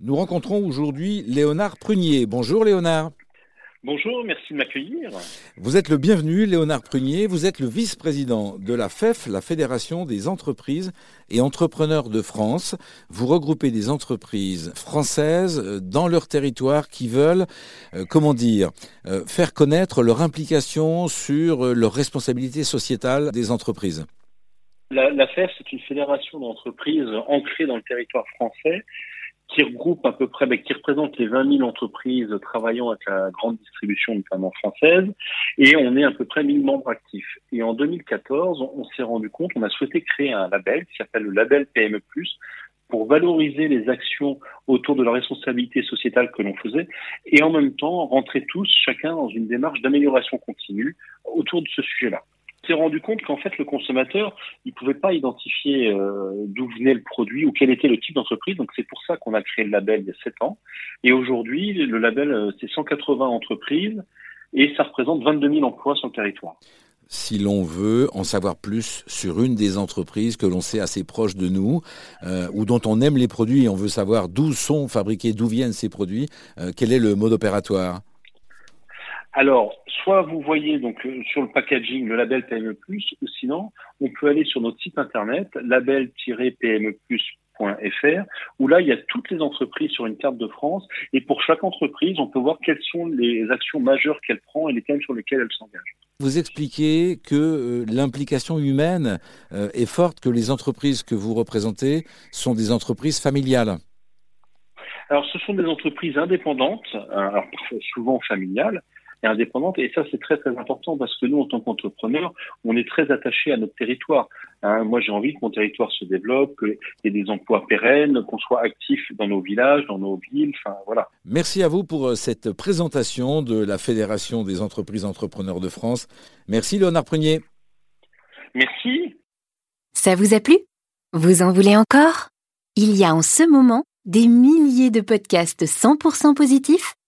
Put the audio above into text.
Nous rencontrons aujourd'hui Léonard Prunier. Bonjour Léonard. Bonjour, merci de m'accueillir. Vous êtes le bienvenu, Léonard Prunier. Vous êtes le vice-président de la FEF, la Fédération des entreprises et entrepreneurs de France. Vous regroupez des entreprises françaises euh, dans leur territoire qui veulent, euh, comment dire, euh, faire connaître leur implication sur leur responsabilité sociétale des entreprises. La, la FEF, c'est une fédération d'entreprises ancrée dans le territoire français qui regroupe à peu près, ben, qui représente les 20 000 entreprises travaillant avec la grande distribution, notamment française, et on est à peu près 1000 membres actifs. Et en 2014, on, s'est rendu compte, on a souhaité créer un label qui s'appelle le label PME+, pour valoriser les actions autour de la responsabilité sociétale que l'on faisait, et en même temps rentrer tous, chacun, dans une démarche d'amélioration continue autour de ce sujet-là s'est rendu compte qu'en fait le consommateur il pouvait pas identifier euh, d'où venait le produit ou quel était le type d'entreprise. Donc c'est pour ça qu'on a créé le label il y a 7 ans. Et aujourd'hui le label euh, c'est 180 entreprises et ça représente 22 000 emplois sur le territoire. Si l'on veut en savoir plus sur une des entreprises que l'on sait assez proche de nous, euh, ou dont on aime les produits et on veut savoir d'où sont fabriqués, d'où viennent ces produits, quel est le mode opératoire? Alors, soit vous voyez donc euh, sur le packaging le label PME+, ou sinon, on peut aller sur notre site internet label-pme+.fr où là, il y a toutes les entreprises sur une carte de France et pour chaque entreprise, on peut voir quelles sont les actions majeures qu'elle prend et les thèmes sur lesquels elle s'engage. Vous expliquez que euh, l'implication humaine euh, est forte, que les entreprises que vous représentez sont des entreprises familiales. Alors, ce sont des entreprises indépendantes, alors parfois souvent familiales, et indépendante. Et ça, c'est très très important parce que nous, en tant qu'entrepreneurs, on est très attachés à notre territoire. Hein, moi, j'ai envie que mon territoire se développe, qu'il y ait des emplois pérennes, qu'on soit actif dans nos villages, dans nos villes. Enfin, voilà. Merci à vous pour euh, cette présentation de la Fédération des entreprises entrepreneurs de France. Merci, Léonard Prunier. Merci. Ça vous a plu? Vous en voulez encore? Il y a en ce moment des milliers de podcasts 100% positifs